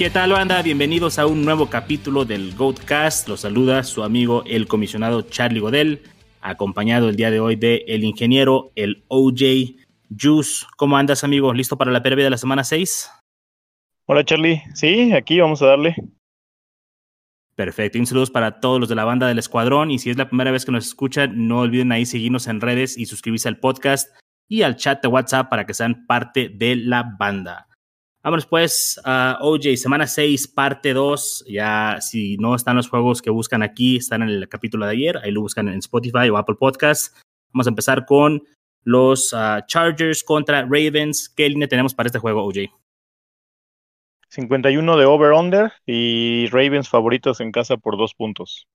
¿Qué tal, banda? Bienvenidos a un nuevo capítulo del Goatcast. Los saluda su amigo el comisionado Charlie Godel, acompañado el día de hoy de el ingeniero, el OJ Juice. ¿Cómo andas, amigo? ¿Listo para la previa de la semana 6? Hola, Charlie. Sí, aquí vamos a darle. Perfecto. Y un saludo para todos los de la banda del Escuadrón. Y si es la primera vez que nos escuchan, no olviden ahí seguirnos en redes y suscribirse al podcast y al chat de WhatsApp para que sean parte de la banda. Vámonos pues a OJ, semana 6, parte 2. Ya si no están los juegos que buscan aquí, están en el capítulo de ayer. Ahí lo buscan en Spotify o Apple Podcasts. Vamos a empezar con los uh, Chargers contra Ravens. ¿Qué línea tenemos para este juego, OJ? 51 de over-under y Ravens favoritos en casa por dos puntos.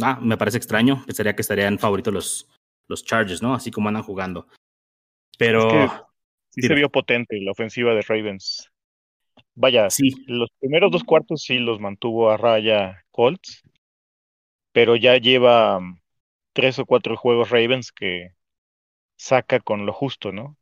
Ah, me parece extraño. Pensaría que estarían favoritos los, los Chargers, ¿no? Así como andan jugando. Pero sí se vio potente la ofensiva de Ravens. Vaya, sí. los primeros dos cuartos sí los mantuvo a raya Colts, pero ya lleva um, tres o cuatro juegos Ravens que saca con lo justo, ¿no?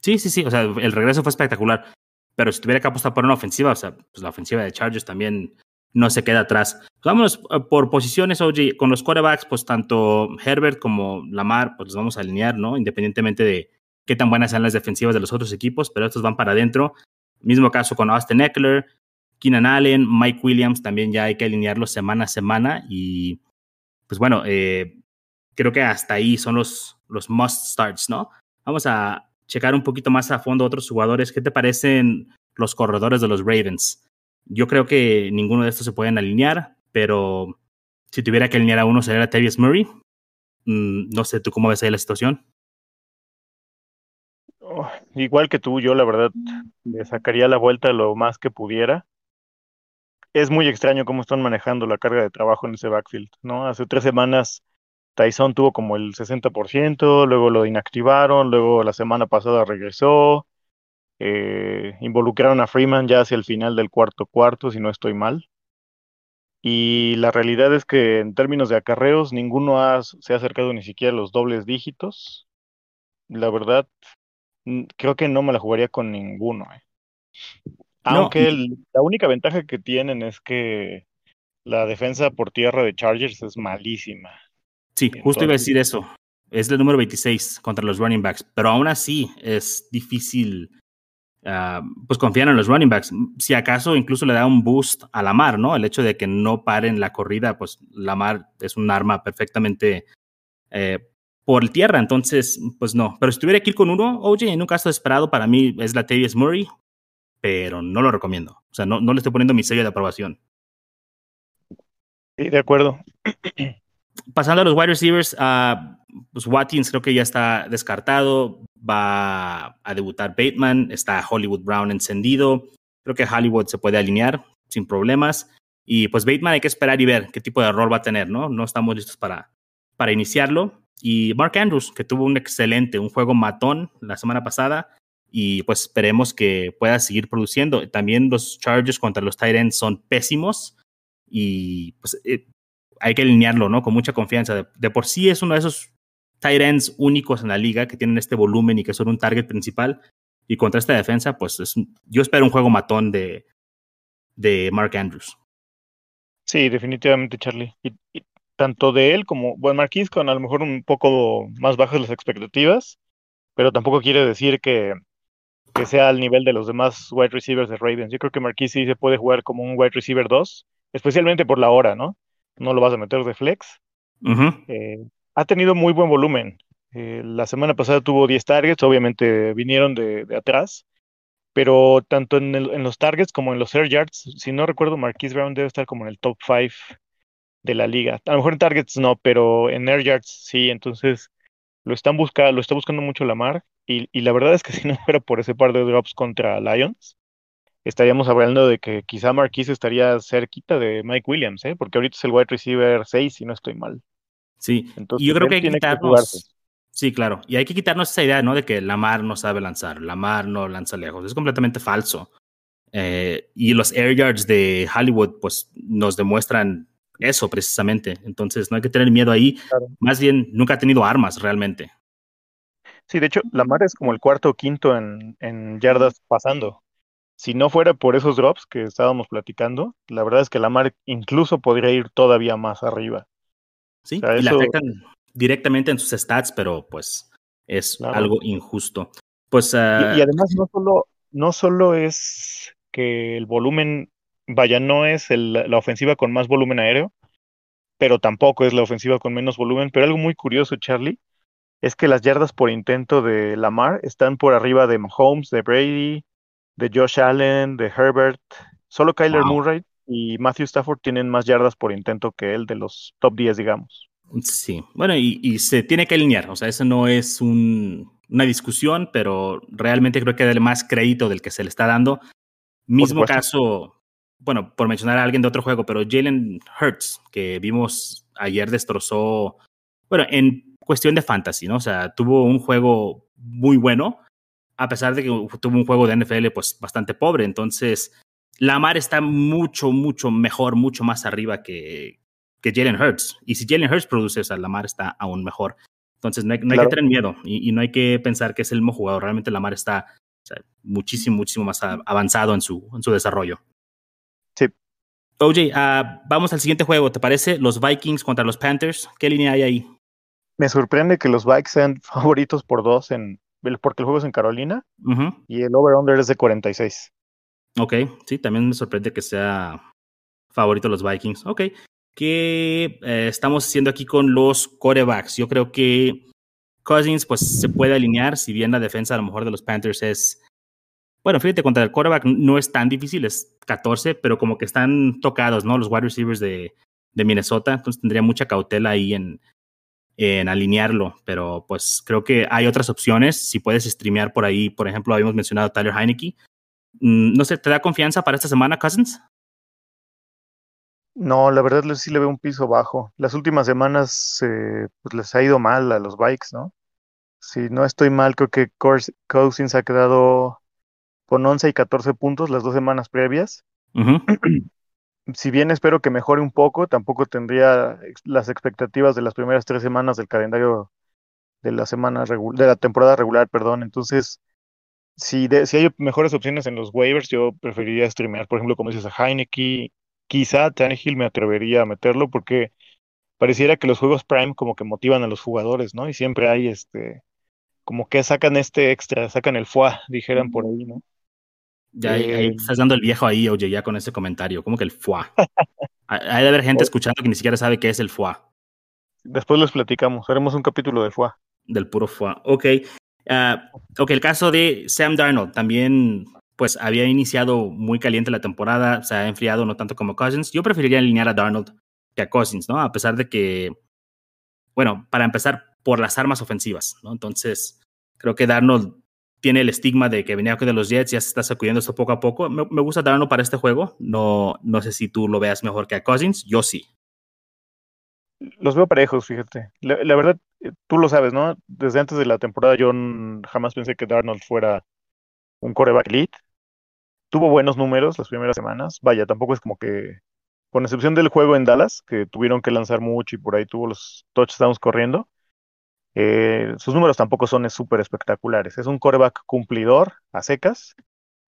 Sí, sí, sí, o sea, el regreso fue espectacular, pero si tuviera que apostar por una ofensiva, o sea, pues la ofensiva de Chargers también no se queda atrás. Vamos uh, por posiciones, OG, con los quarterbacks, pues tanto Herbert como Lamar, pues los vamos a alinear, ¿no? Independientemente de qué tan buenas sean las defensivas de los otros equipos, pero estos van para adentro. Mismo caso con Austin Eckler, Keenan Allen, Mike Williams, también ya hay que alinearlos semana a semana y pues bueno, eh, creo que hasta ahí son los, los must starts, ¿no? Vamos a checar un poquito más a fondo otros jugadores. ¿Qué te parecen los corredores de los Ravens? Yo creo que ninguno de estos se pueden alinear, pero si tuviera que alinear a uno sería Tavius Murray. Mm, no sé, ¿tú cómo ves ahí la situación? Igual que tú, yo la verdad le sacaría la vuelta lo más que pudiera. Es muy extraño cómo están manejando la carga de trabajo en ese backfield, ¿no? Hace tres semanas Tyson tuvo como el 60%, luego lo inactivaron, luego la semana pasada regresó, eh, involucraron a Freeman ya hacia el final del cuarto cuarto, si no estoy mal. Y la realidad es que en términos de acarreos, ninguno se ha acercado ni siquiera a los dobles dígitos. La verdad, creo que no me la jugaría con ninguno. Eh. Aunque la única ventaja que tienen es que la defensa por tierra de Chargers es malísima. Sí, justo iba a decir eso. Es el número 26 contra los running backs, pero aún así es difícil ah, pues confiar en los running backs. Si acaso incluso le da un boost a Lamar, ¿no? El hecho de que no paren la corrida, pues Lamar es un arma perfectamente eh, por tierra, entonces, pues no. Pero si tuviera que ir con uno, oye, en un caso esperado para mí es la Tavius Murray, pero no lo recomiendo. O sea, no, no le estoy poniendo mi sello de aprobación. Sí, de acuerdo. Pasando a los wide receivers, uh, pues Watkins creo que ya está descartado. Va a debutar Bateman, está Hollywood Brown encendido. Creo que Hollywood se puede alinear sin problemas. Y pues Bateman hay que esperar y ver qué tipo de rol va a tener, ¿no? No estamos listos para, para iniciarlo y Mark Andrews, que tuvo un excelente, un juego matón la semana pasada y pues esperemos que pueda seguir produciendo. También los Chargers contra los Titans son pésimos y pues eh, hay que alinearlo, ¿no? Con mucha confianza. De, por sí es uno de esos Titans únicos en la liga que tienen este volumen y que son un target principal. Y contra esta defensa, pues es, yo espero un juego matón de, de Mark Andrews. Sí, definitivamente, Charlie tanto de él como, bueno, Marquis con a lo mejor un poco más bajas las expectativas, pero tampoco quiere decir que, que sea al nivel de los demás wide receivers de Ravens. Yo creo que Marquis sí se puede jugar como un wide receiver 2, especialmente por la hora, ¿no? No lo vas a meter de flex. Eh, ha tenido muy buen volumen. Eh, la semana pasada tuvo 10 targets, obviamente vinieron de, de atrás, pero tanto en, en, los targets como en los air yards, si no recuerdo, Marquis Brown debe estar como en el top 5 de la liga. A lo mejor en targets no, pero en air yards sí, entonces lo están buscando, lo está buscando mucho Lamar y, y la verdad es que si no fuera por ese par de drops contra Lions, estaríamos hablando de que quizá Marquise estaría cerquita de Mike Williams, ¿eh? porque ahorita es el wide receiver 6 si no estoy mal. Sí, y yo creo que hay que quitarnos. sí, claro, y hay que quitarnos esa idea, ¿no? De que Lamar no sabe lanzar, Lamar no lanza lejos, es completamente falso. Eh, y los air yards de Hollywood, pues nos demuestran eso precisamente. Entonces, no hay que tener miedo ahí. Más bien, nunca ha tenido armas realmente. Sí, de hecho, Lamar es como el cuarto o quinto en, en yardas pasando. si no fuera por esos drops que estábamos platicando, la verdad es que Lamar incluso podría ir todavía más arriba. Sí, y le afectan directamente en sus stats, pero pues es algo injusto. Pues, y, ah, además no solo, no solo es que el volumen, vaya, no es la ofensiva con más volumen aéreo, pero tampoco es la ofensiva con menos volumen. Pero algo muy curioso, Charlie, es que las yardas por intento de Lamar están por arriba de Mahomes, de Brady, de Josh Allen, de Herbert. Solo Kyler Murray y Matthew Stafford tienen más yardas por intento que él de los top 10, digamos. Sí, bueno, y, se tiene que alinear, o sea, eso no es una discusión, pero realmente creo que darle más crédito del que se le está dando. Mismo caso, bueno, por mencionar a alguien de otro juego, pero Jalen Hurts, que vimos ayer destrozó, bueno, en cuestión de fantasy, ¿no? O sea, tuvo un juego muy bueno, a pesar de que tuvo un juego de NFL pues bastante pobre. Entonces, Lamar está mucho, mucho mejor, mucho más arriba que, que Jalen Hurts. Y si Jalen Hurts produce, o sea, Lamar está aún mejor. Entonces, no hay, que tener miedo y, no hay que pensar que es el mismo jugador. Realmente Lamar está muchísimo, muchísimo más avanzado en su, en su desarrollo. OJ, ah, vamos al siguiente juego, ¿te parece? Los Vikings contra los Panthers. ¿Qué línea hay ahí? Me sorprende que los Vikes sean favoritos por dos en porque el juego es en Carolina y el over-under es de 46. Ok, sí, también me sorprende que sea favorito los Vikings. Ok, ¿qué eh, estamos haciendo aquí con los corebacks? Yo creo que Cousins pues se puede alinear, si bien la defensa a lo mejor de los Panthers es bueno, fíjate, contra el quarterback no es tan difícil, es 14, pero como que están tocados, ¿no? Los wide receivers de, de Minnesota, entonces tendría mucha cautela ahí en, en alinearlo, pero pues creo que hay otras opciones. Si puedes streamear por ahí, por ejemplo, habíamos mencionado a Tyler Heineke. Mm, no sé, ¿te da confianza para esta semana, Cousins? No, la verdad sí le veo un piso bajo. Las últimas semanas eh, pues les ha ido mal a los bikes, ¿no? Si no estoy mal, creo que Cousins ha quedado con 11 y 14 puntos las dos semanas previas. si bien espero que mejore un poco, tampoco tendría las expectativas de las primeras tres semanas del calendario de la semana de la temporada regular, perdón. Entonces, si, si hay mejores opciones en los waivers, yo preferiría streamear, por ejemplo, como dices a Heineke, quizá Tannehill me atrevería a meterlo porque pareciera que los juegos Prime como que motivan a los jugadores, ¿no? Y siempre hay este, como que sacan este extra, sacan el FUA, dijeran por ahí, ¿no? Ya ahí, eh, estás dando el viejo ahí, oye, ya con ese comentario, como que el FUA. Hay de haber gente escuchando que ni siquiera sabe qué es el FUA. Después les platicamos, haremos un capítulo de FUA. Del puro FUA, ok. Uh, ok, el caso de Sam Darnold también, pues había iniciado muy caliente la temporada, se ha enfriado no tanto como Cousins. Yo preferiría alinear a Darnold que a Cousins, ¿no? A pesar de que, bueno, para empezar, por las armas ofensivas, ¿no? Entonces, creo que Darnold tiene el estigma de que venía de los Jets, ya se está sacudiendo esto poco a poco. Me, gusta darlo para este juego. No, no sé si tú lo veas mejor que a Cousins. Yo sí. Los veo parejos, fíjate. La, verdad, tú lo sabes, ¿no? Desde antes de la temporada yo jamás pensé que Darnold fuera un coreback elite. Tuvo buenos números las primeras semanas. Vaya, tampoco es como que, con excepción del juego en Dallas, que tuvieron que lanzar mucho y por ahí tuvo los touchdowns corriendo eh, sus números tampoco son súper espectaculares. Es un coreback cumplidor a secas.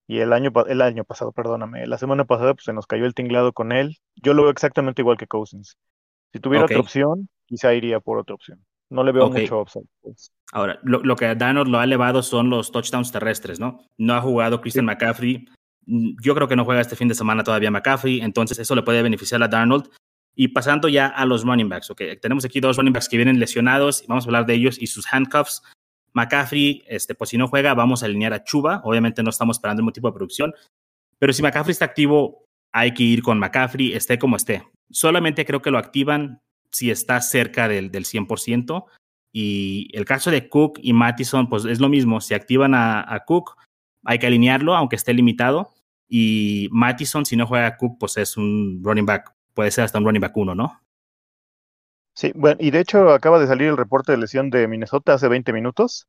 Y el año, el año pasado, perdóname, la semana pasada pues, se nos cayó el tinglado con él. Yo lo veo exactamente igual que Cousins. Si tuviera otra opción, quizá iría por otra opción. No le veo mucho upside. Pues. Ahora, lo, que a Darnold lo ha elevado son los touchdowns terrestres, ¿no? No ha jugado Christian McCaffrey. Yo creo que no juega este fin de semana todavía McCaffrey, entonces eso le puede beneficiar a Darnold. Y pasando ya a los running backs, ok, tenemos aquí dos running backs que vienen lesionados, vamos a hablar de ellos y sus handcuffs. McCaffrey, este, pues si no juega, vamos a alinear a Chuba. Obviamente no estamos esperando el tipo de producción, pero si McCaffrey está activo, hay que ir con McCaffrey, esté como esté. Solamente creo que lo activan si está cerca del, del 100%. Y el caso de Cook y Mattison, pues es lo mismo. Si activan a, a Cook, hay que alinearlo, aunque esté limitado. Y Mattison, si no juega a Cook, pues es un running back puede ser hasta un running back uno, ¿no? Sí, bueno, y de hecho acaba de salir el reporte de lesión de Minnesota hace 20 minutos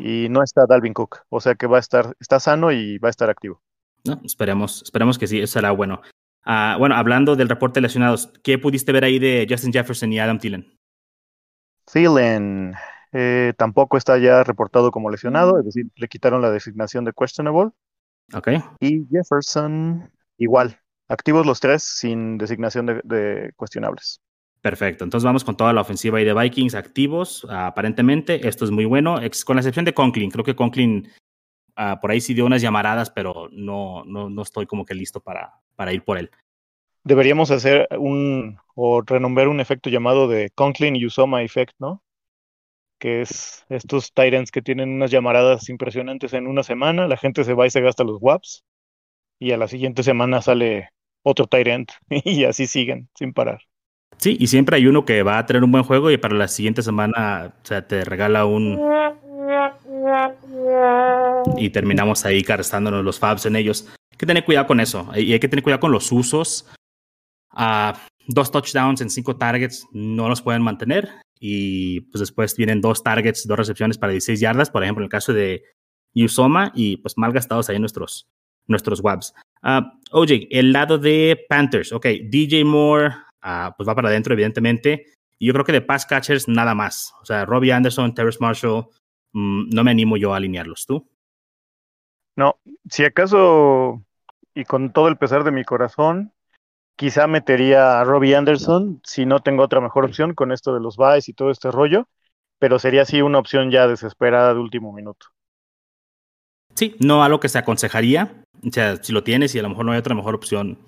y no está Dalvin Cook, o sea que va a estar, está sano y va a estar activo. No, esperemos, esperemos que sí, eso será bueno. Ah, bueno, hablando del reporte de lesionados, ¿qué pudiste ver ahí de Justin Jefferson y Adam Thielen? Thielen eh, tampoco está ya reportado como lesionado, es decir, le quitaron la designación de questionable. Ok. Y Jefferson, igual. Activos los tres sin designación de, de cuestionables. Perfecto. Entonces vamos con toda la ofensiva ahí de Vikings activos. aparentemente, esto es muy bueno, con la excepción de Conklin. Creo que Conklin uh, por ahí sí dio unas llamaradas, pero no, no, no estoy como que listo para, para ir por él. Deberíamos hacer un o renombrar un efecto llamado de Conklin Usoma Effect, ¿no? Que es estos Tyrants que tienen unas llamaradas impresionantes en una semana, la gente se va y se gasta los WAPs, y a la siguiente semana sale otro Tyrant, y así siguen, sin parar. Sí, y siempre hay uno que va a tener un buen juego y para la siguiente semana, o te regala un. Y terminamos ahí gastándonos los fabs en ellos. Hay que tener cuidado con eso. Y hay que tener cuidado con los usos. Uh, dos touchdowns en cinco targets no los pueden mantener. Y pues después vienen dos targets, dos recepciones para 16 yardas, por ejemplo, en el caso de Usoma, y pues mal gastados ahí nuestros, nuestros webs. Uh, oye, el lado de Panthers, ok, DJ Moore, uh, pues va para adentro, evidentemente. Y yo creo que de pass catchers nada más. O sea, Robbie Anderson, Terrence Marshall, mmm, no me animo yo a alinearlos. ¿Tú? No, si acaso, y con todo el pesar de mi corazón, quizá metería a Robbie Anderson si no tengo otra mejor opción con esto de los buys y todo este rollo, pero sería así una opción ya desesperada de último minuto. Sí, no algo que se aconsejaría. O sea, si lo tienes y a lo mejor no hay otra mejor opción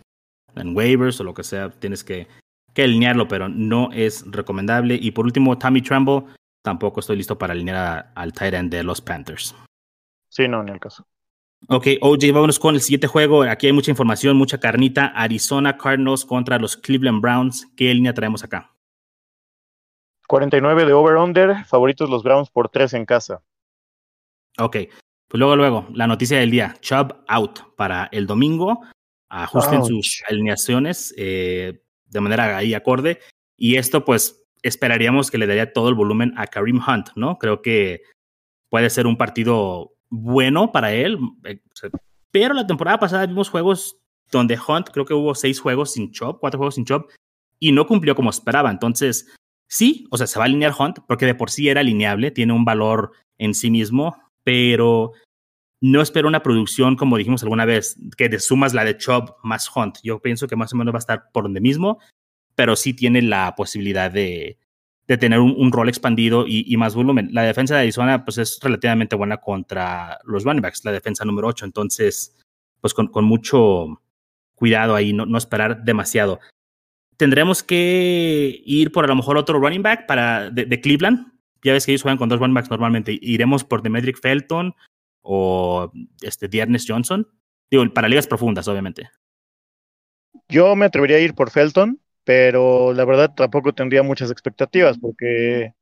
en waivers o lo que sea, tienes que, que alinearlo, pero no es recomendable. Y por último, Tommy Tremble, tampoco estoy listo para alinear al tight end de los Panthers. Sí, no, ni el caso. Ok, OJ, vámonos con el siguiente juego. Aquí hay mucha información, mucha carnita. Arizona Cardinals contra los Cleveland Browns. ¿Qué línea traemos acá? 49 de over-under, favoritos los Browns por 3 en casa. Ok, pues luego, luego, la noticia del día. Chubb out para el domingo. Ajusten Ouch. sus alineaciones eh, de manera ahí acorde. Y esto, pues, esperaríamos que le daría todo el volumen a Kareem Hunt, ¿no? Creo que puede ser un partido bueno para él. Eh, pero la temporada pasada vimos juegos donde Hunt, creo que hubo seis juegos sin chop, cuatro juegos sin chop, y no cumplió como esperaba. Entonces, sí, o sea, se va a alinear Hunt, porque de por sí era alineable, tiene un valor en sí mismo, pero no espero una producción, como dijimos alguna vez, que te sumas la de Chop más Hunt. Yo pienso que más o menos va a estar por donde mismo, pero sí tiene la posibilidad de, de tener un, rol expandido y, más volumen. La defensa de Arizona pues es relativamente buena contra los running backs, la defensa número 8, entonces pues con, mucho cuidado ahí, no, no, esperar demasiado. Tendremos que ir por a lo mejor otro running back para de, de Cleveland. Ya ves que ellos juegan con dos running backs normalmente. Iremos por Demetric Felton o este Dearness Johnson. Digo, para ligas profundas, obviamente. Yo me atrevería a ir por Felton pero la verdad tampoco tendría muchas expectativas porque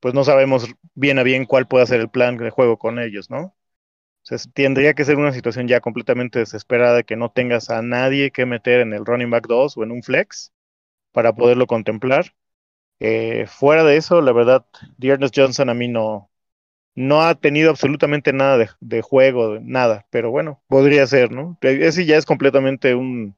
pues no sabemos bien a bien cuál puede ser el plan de juego con ellos, ¿no? O tendría que ser una situación ya completamente desesperada de que no tengas a nadie que meter en el running back 2 o en un flex para poderlo contemplar. Eh, fuera de eso, la verdad, Dearness Johnson a mí no, no ha tenido absolutamente nada de, de juego, nada, pero bueno, podría ser, ¿no? Ese ya es completamente un,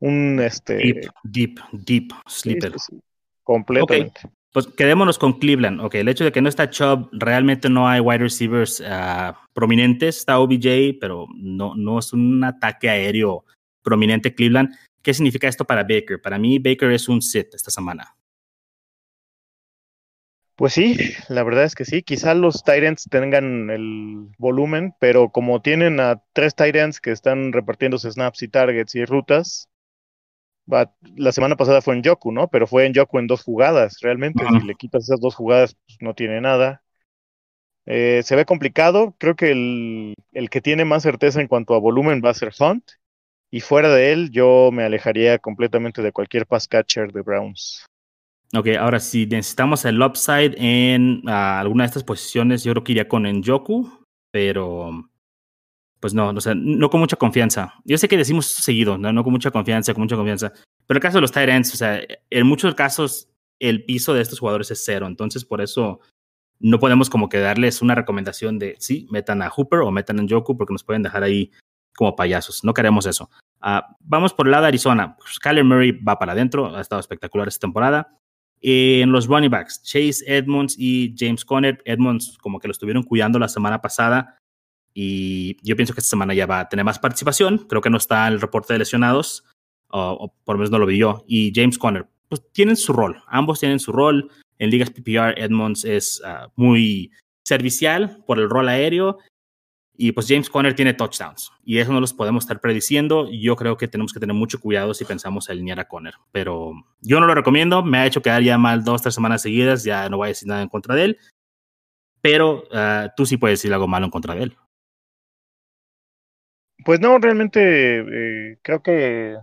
un este deep, deep, deep sleeper. Sí, completamente. Okay. Pues quedémonos con Cleveland. Ok, el hecho de que no está Chubb, realmente no hay wide receivers uh, prominentes. Está OBJ, pero no, no es un ataque aéreo prominente Cleveland. ¿Qué significa esto para Baker? Para mí, Baker es un sit esta semana. Pues sí, la verdad es que sí. Quizá los Tyrants tengan el volumen, pero como tienen a tres Tyrants que están repartiéndose snaps y targets y rutas, la semana pasada fue en Yoku, ¿no? Pero fue en Yoku en dos jugadas, realmente. Uh -huh. Si le quitas esas dos jugadas, pues no tiene nada. Eh, se ve complicado. Creo que el, el, que tiene más certeza en cuanto a volumen va a ser Hunt. Y fuera de él, yo me alejaría completamente de cualquier pass catcher de Browns. Ok, ahora si necesitamos el upside en uh, alguna de estas posiciones, yo creo que iría con Njoku, pero pues no, o sea, no con mucha confianza. Yo sé que decimos seguido, ¿no? no con mucha confianza, con mucha confianza. Pero el caso de los tight o sea, en muchos casos el piso de estos jugadores es cero. Entonces, por eso no podemos como que darles una recomendación de, sí, metan a Hooper o metan a Joku porque nos pueden dejar ahí como payasos. No queremos eso. Uh, vamos por el lado de Arizona. Pues Kyler Murray va para adentro, ha estado espectacular esta temporada. En los running backs, Chase Edmonds y James Conner. Edmonds como que lo estuvieron cuidando la semana pasada Y yo pienso que esta semana ya va a tener más participación. Creo que no está en el reporte de lesionados, o, por lo menos no lo vi yo. Y James Conner, pues tienen su rol. Ambos tienen su rol. En ligas PPR, Edmonds es ah, muy servicial por el rol aéreo. Y pues James Conner tiene touchdowns. Y eso no los podemos estar prediciendo. Yo creo que tenemos que tener mucho cuidado si pensamos alinear a Conner. Pero yo no lo recomiendo. Me ha hecho quedar ya mal dos, tres semanas seguidas. Ya no voy a decir nada en contra de él. Pero ah, tú sí puedes decir algo malo en contra de él. Pues no, realmente eh, creo que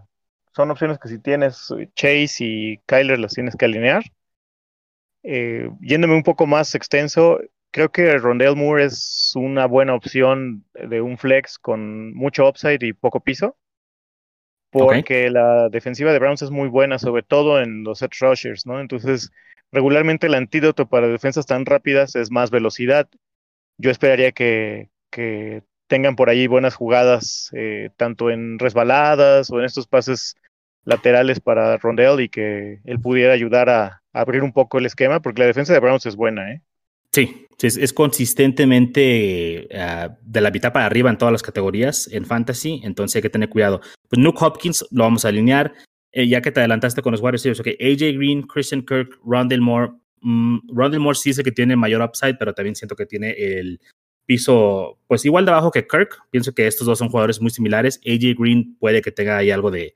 son opciones que si tienes eh, Chase y Kyler las tienes que alinear. Eh, yéndome un poco más extenso, creo que Rondell Moore es una buena opción de un flex con mucho upside y poco piso. Porque la defensiva de Browns es muy buena, sobre todo en los set rushers, ¿no? Entonces, regularmente el antídoto para defensas tan rápidas es más velocidad. Yo esperaría que, que tengan por ahí buenas jugadas, eh, tanto en resbaladas o en estos pases laterales para Rondell y que él pudiera ayudar a, abrir un poco el esquema, porque la defensa de Browns es buena, ¿eh? Sí, es, consistentemente ah, de la mitad para arriba en todas las categorías en fantasy, entonces hay que tener cuidado. Pues Nuke Hopkins lo vamos a alinear, eh, ya que te adelantaste con los wide receivers, ok, AJ Green, Christian Kirk, Rondell Moore. Mm, Rondell Moore sí dice que tiene mayor upside, pero también siento que tiene el piso, pues igual de abajo que Kirk. Pienso que estos dos son jugadores muy similares. AJ Green puede que tenga ahí algo de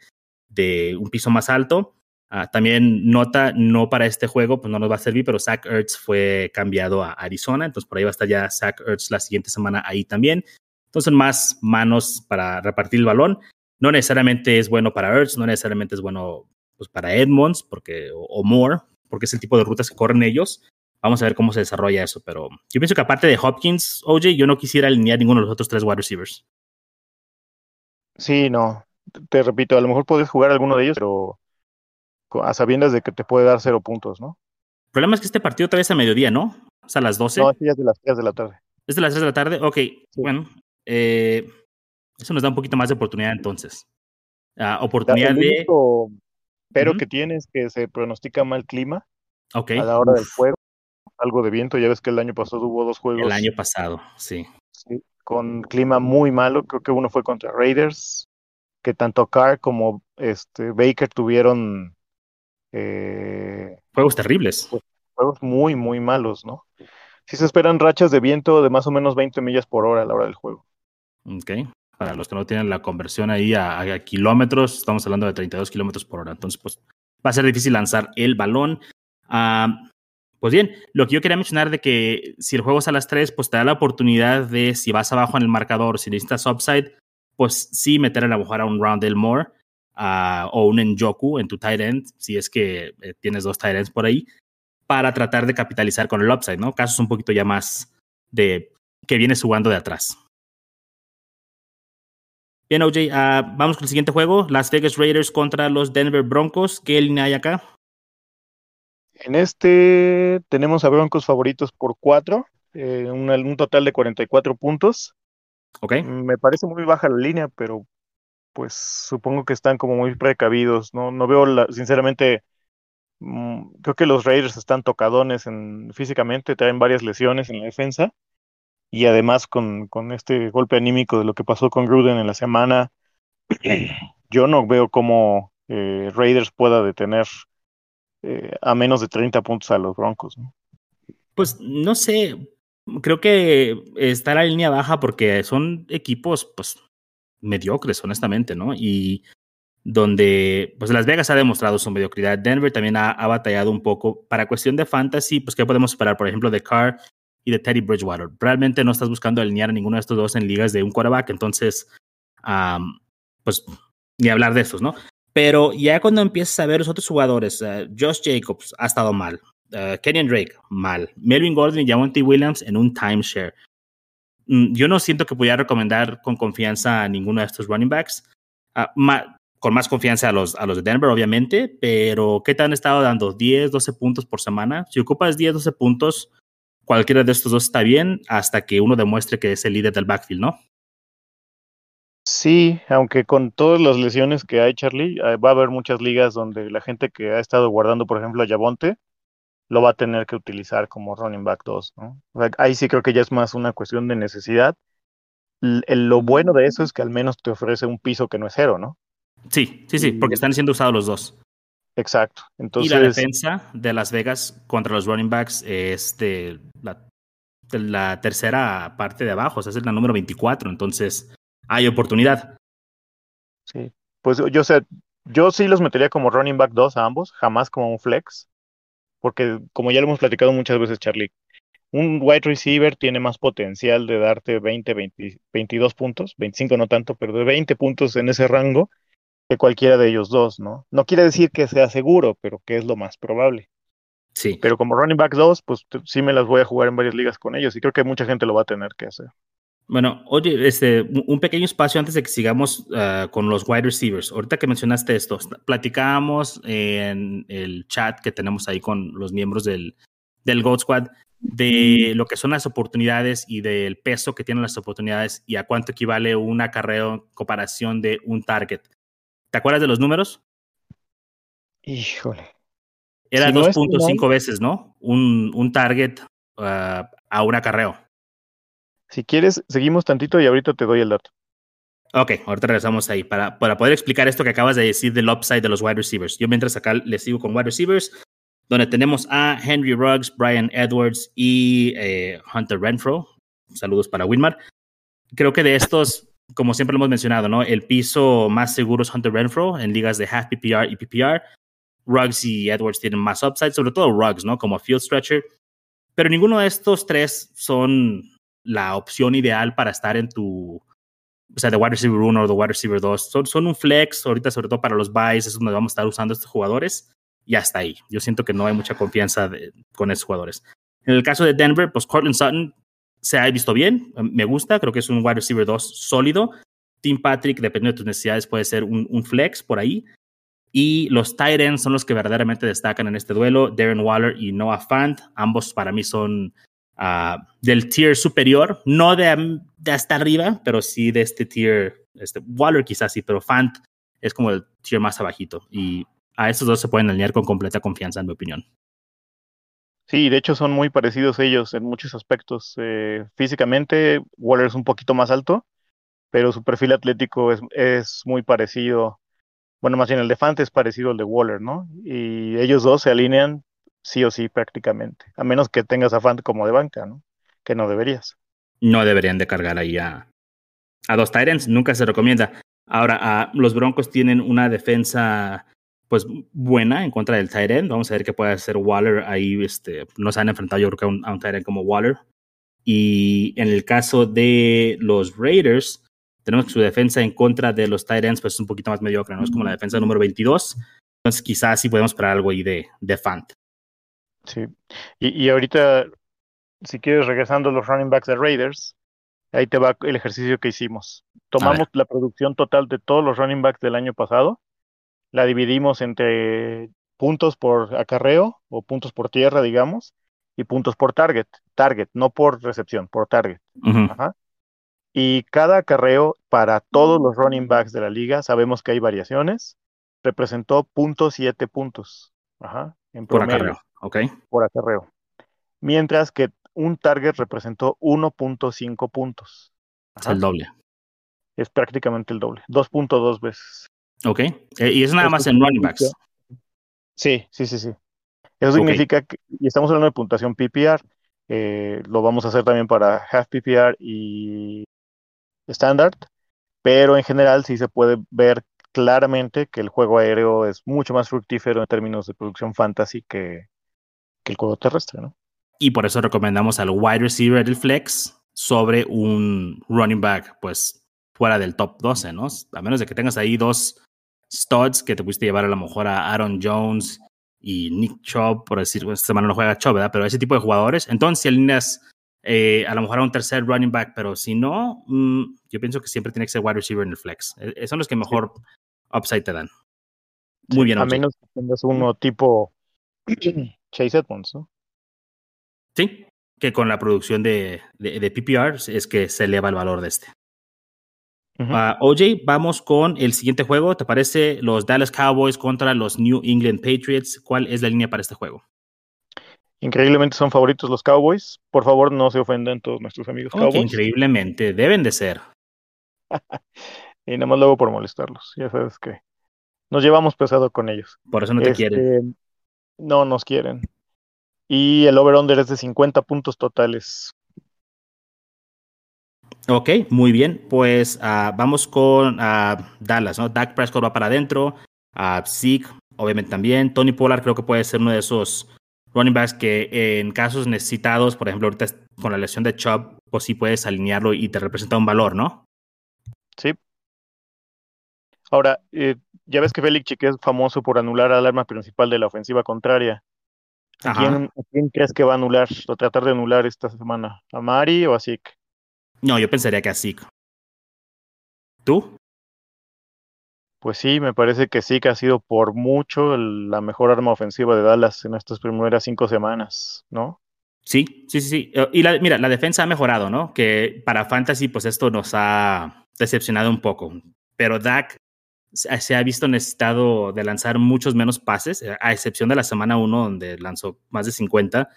un piso más alto. Ah, también nota, no para este juego, pues no nos va a servir, pero Zach Ertz fue cambiado a Arizona, entonces por ahí va a estar ya Zach Ertz la siguiente semana ahí también. Entonces más manos para repartir el balón. No necesariamente es bueno para Ertz, no necesariamente es bueno pues, para Edmonds porque, o, o Moore, porque es el tipo de rutas que corren ellos. Vamos a ver cómo se desarrolla eso, pero yo pienso que aparte de Hopkins, OJ, yo no quisiera alinear ninguno de los otros tres wide receivers. Sí, no. Te repito, a lo mejor puedes jugar alguno de ellos, pero a sabiendas de que te puede dar cero puntos, ¿no? El problema es que este partido todavía es a mediodía, ¿no? O sea, a las 12. No, este ya es de las 3 de la tarde. ¿Es de las 3 de la tarde? Ok, bueno. Eh, eso nos da un poquito más de oportunidad entonces. Uh, oportunidad el de. Pero que tienes que se pronostica mal clima okay. a la hora del juego algo de viento. Ya ves que el año pasado hubo dos juegos. El año pasado, sí. con clima muy malo. Creo que uno fue contra Raiders, que tanto Carr como este Baker tuvieron eh, juegos terribles. Pues, juegos muy, muy malos, ¿no? Sí se esperan rachas de viento de más o menos 20 millas por hora a la hora del juego. Ok. Para los que no tienen la conversión ahí a, kilómetros, estamos hablando de 32 kilómetros por hora. Entonces, pues va a ser difícil lanzar el balón. Uh, pues bien, lo que yo quería mencionar de que si el juego es a las 3, pues te da la oportunidad de, si vas abajo en el marcador, si necesitas upside, pues sí meter a la a un Roundel More uh, o un Njoku en tu tight end, si es que eh, tienes dos tight ends por ahí, para tratar de capitalizar con el upside, ¿no? Casos un poquito ya más de que vienes jugando de atrás. Bien, OJ, uh, vamos con el siguiente juego, Las Vegas Raiders contra los Denver Broncos. ¿Qué línea hay acá? En este tenemos a Broncos favoritos por cuatro, eh, un, total de 44 puntos. Ok. Me parece muy baja la línea, pero pues supongo que están como muy precavidos. No, no veo, la, sinceramente, mm, creo que los Raiders están tocadones en, físicamente, traen varias lesiones en la defensa. Y además con, este golpe anímico de lo que pasó con Gruden en la semana, yo no veo cómo eh, Raiders pueda detener eh, a menos de 30 puntos a los Broncos. Pues no sé, creo que está la línea baja porque son equipos pues mediocres, honestamente, ¿no? Y donde pues Las Vegas ha demostrado su mediocridad, Denver también ha, batallado un poco. Para cuestión de fantasy, pues ¿qué podemos esperar? Por ejemplo, de Carr y de Teddy Bridgewater. Realmente no estás buscando alinear a ninguno de estos dos en ligas de un quarterback, entonces, pues ni hablar de estos, ¿no? Pero ya cuando empiezas a ver los otros jugadores, uh, Josh Jacobs ha estado mal, uh, Kenyon Drake mal, Melvin Gordon y Javonte Williams en un timeshare. Mm, yo no siento que pudiera recomendar con confianza a ninguno de estos running backs. Uh, con más confianza a los, a los de Denver, obviamente, pero ¿qué te han estado dando? 10, 12 puntos por semana. Si ocupas 10, 12 puntos, cualquiera de estos dos está bien hasta que uno demuestre que es el líder del backfield, ¿no? Sí, aunque con todas las lesiones que hay, Charlie, va a haber muchas ligas donde la gente que ha estado guardando, por ejemplo, a Yabonte, lo va a tener que utilizar como running back 2, ¿no? ahí sí creo que ya es más una cuestión de necesidad lo bueno de eso es que al menos te ofrece un piso que no es cero, ¿no? Sí, sí, sí, porque están siendo usados los dos. Exacto. Entonces, y la defensa de Las Vegas contra los running backs es de la, tercera parte de abajo, o sea, es la número 24, entonces hay oportunidad. Sí, pues yo sé, yo sí los metería como running back 2 a ambos, jamás como un flex, porque como ya lo hemos platicado muchas veces, Charlie, un wide receiver tiene más potencial de darte 20, 20 22 puntos, 25 no tanto, pero de 20 puntos en ese rango que cualquiera de ellos dos, ¿no? No quiere decir que sea seguro, pero que es lo más probable. Sí. Pero como running back 2, pues sí me las voy a jugar en varias ligas con ellos y creo que mucha gente lo va a tener que hacer. Bueno, oye, este, un pequeño espacio antes de que sigamos ah, con los wide receivers. Ahorita que mencionaste esto, platicábamos en el chat que tenemos ahí con los miembros del, del Gold Squad de lo que son las oportunidades y del peso que tienen las oportunidades y a cuánto equivale un acarreo en comparación de un target. ¿Te acuerdas de los números? Híjole. Era 2.5 veces, ¿no? Un, un target uh, a un acarreo. Si quieres, seguimos tantito y ahorita te doy el dato. Ok, ahorita regresamos ahí para, para poder explicar esto que acabas de decir del upside de los wide receivers. Yo mientras acá les sigo con wide receivers, donde tenemos a Henry Ruggs, Brian Edwards y eh, Hunter Renfro. Saludos para Winmar. Creo que de estos como siempre lo hemos mencionado, ¿no? El piso más seguro es Hunter Renfro en ligas de half PPR y PPR. Ruggs y Edwards tienen más upside, sobre todo Ruggs, ¿no? Como field stretcher. Pero ninguno de estos tres son la opción ideal para estar en tu, o sea, de wide receiver 1 o de wide receiver 2. Son, son un flex, ahorita sobre todo para los buys, es donde vamos a estar usando estos jugadores. Y hasta ahí. Yo siento que no hay mucha confianza con esos jugadores. En el caso de Denver, pues Cortland Sutton se ha visto bien, me gusta, creo que es un wide receiver 2 sólido. Tim Patrick, dependiendo de tus necesidades, puede ser un, flex por ahí. Y los tight ends son los que verdaderamente destacan en este duelo. Darren Waller y Noah Fant, ambos para mí son ah, del tier superior, no de, hasta arriba, pero sí de este tier. Este, Waller quizás sí, pero Fant es como el tier más abajito. Y a esos dos se pueden alinear con completa confianza, en mi opinión. Sí, de hecho son muy parecidos ellos en muchos aspectos. Eh, físicamente, Waller es un poquito más alto, pero su perfil atlético es, es muy parecido. Bueno, más bien el de Fant es parecido al de Waller, ¿no? Y ellos dos se alinean sí o sí prácticamente, a menos que tengas a Fant como de banca, ¿no? Que no deberías. No deberían de cargar ahí a, a dos Tyrants, nunca se recomienda. Ahora, a, los Broncos tienen una defensa pues buena en contra del Tyrant. Vamos a ver qué puede hacer Waller ahí. Este, no se han enfrentado yo creo que a un, a como Waller. Y en el caso de los Raiders, tenemos que su defensa en contra de los Tyrants pues es un poquito más mediocre, ¿no? Es como la defensa número 22. Entonces quizás sí podemos esperar algo ahí de, de Fant. Sí. Y, y ahorita, si quieres, regresando a los running backs de Raiders, ahí te va el ejercicio que hicimos. Tomamos la producción total de todos los running backs del año pasado la dividimos entre puntos por acarreo o puntos por tierra, digamos, y puntos por target. Target, no por recepción, por target. Y cada acarreo para todos los running backs de la liga, sabemos que hay variaciones, representó .7 puntos. Ajá, en por acarreo, ok. Por acarreo. Mientras que un target representó 1.5 puntos. Es el doble. Es prácticamente el doble, 2.2 veces. Ok. Eh, y es nada más en running backs. Sí, sí, sí, sí. Eso significa que, y estamos hablando de puntuación PPR, eh, lo vamos a hacer también para half PPR y standard, pero en general sí se puede ver claramente que el juego aéreo es mucho más fructífero en términos de producción fantasy que, el juego terrestre, ¿no? Y por eso recomendamos al wide receiver del flex sobre un running back, pues fuera del top 12, ¿no? A menos de que tengas ahí dos studs que te pudiste llevar a lo mejor a Aaron Jones y Nick Chubb, por decir, esta semana no juega Chubb, ¿verdad? Pero ese tipo de jugadores. Entonces, si alineas eh, a lo mejor a un tercer running back, pero si no, mm, yo pienso que siempre tiene que ser wide receiver en el flex. esos eh, son los que mejor upside te dan. Muy bien. A menos que tengas uno tipo Chase Edmonds, ¿no? Sí, que con la producción de, de, de PPR es que se eleva el valor de este. Ah, OJ, vamos con el siguiente juego. ¿Te parece los Dallas Cowboys contra los New England Patriots? ¿Cuál es la línea para este juego? Increíblemente son favoritos los Cowboys. Por favor, no se ofendan todos nuestros amigos Cowboys. increíblemente, deben de ser. y nada más luego por molestarlos. Ya sabes que nos llevamos pesado con ellos. Por eso no te quieren. Este, no nos quieren. Y el over-under es de 50 puntos totales. Ok, muy bien. Pues uh, vamos con uh, Dallas, ¿no? Dak Prescott va para adentro. Uh, Zeke, obviamente también. Tony Pollard creo que puede ser uno de esos running backs que en casos necesitados, por ejemplo, ahorita con la lesión de Chubb, pues sí puedes alinearlo y te representa un valor, ¿no? Sí. Ahora, eh, ya ves que Félix Chique es famoso por anular al arma principal de la ofensiva contraria. ¿A quién, crees que va a anular o tratar de anular esta semana? ¿A Mari o a Zeke? No, yo pensaría que a Zeke. ¿Tú? Pues sí, me parece que sí que ha sido por mucho la mejor arma ofensiva de Dallas en estas primeras cinco semanas, ¿no? Sí, sí, sí, sí. Eh, y la, mira, la defensa ha mejorado, ¿no? Que para Fantasy, pues esto nos ha decepcionado un poco. Pero Dak se ha visto necesitado de lanzar muchos menos pases, eh, a excepción de la semana 1, donde lanzó más de 50.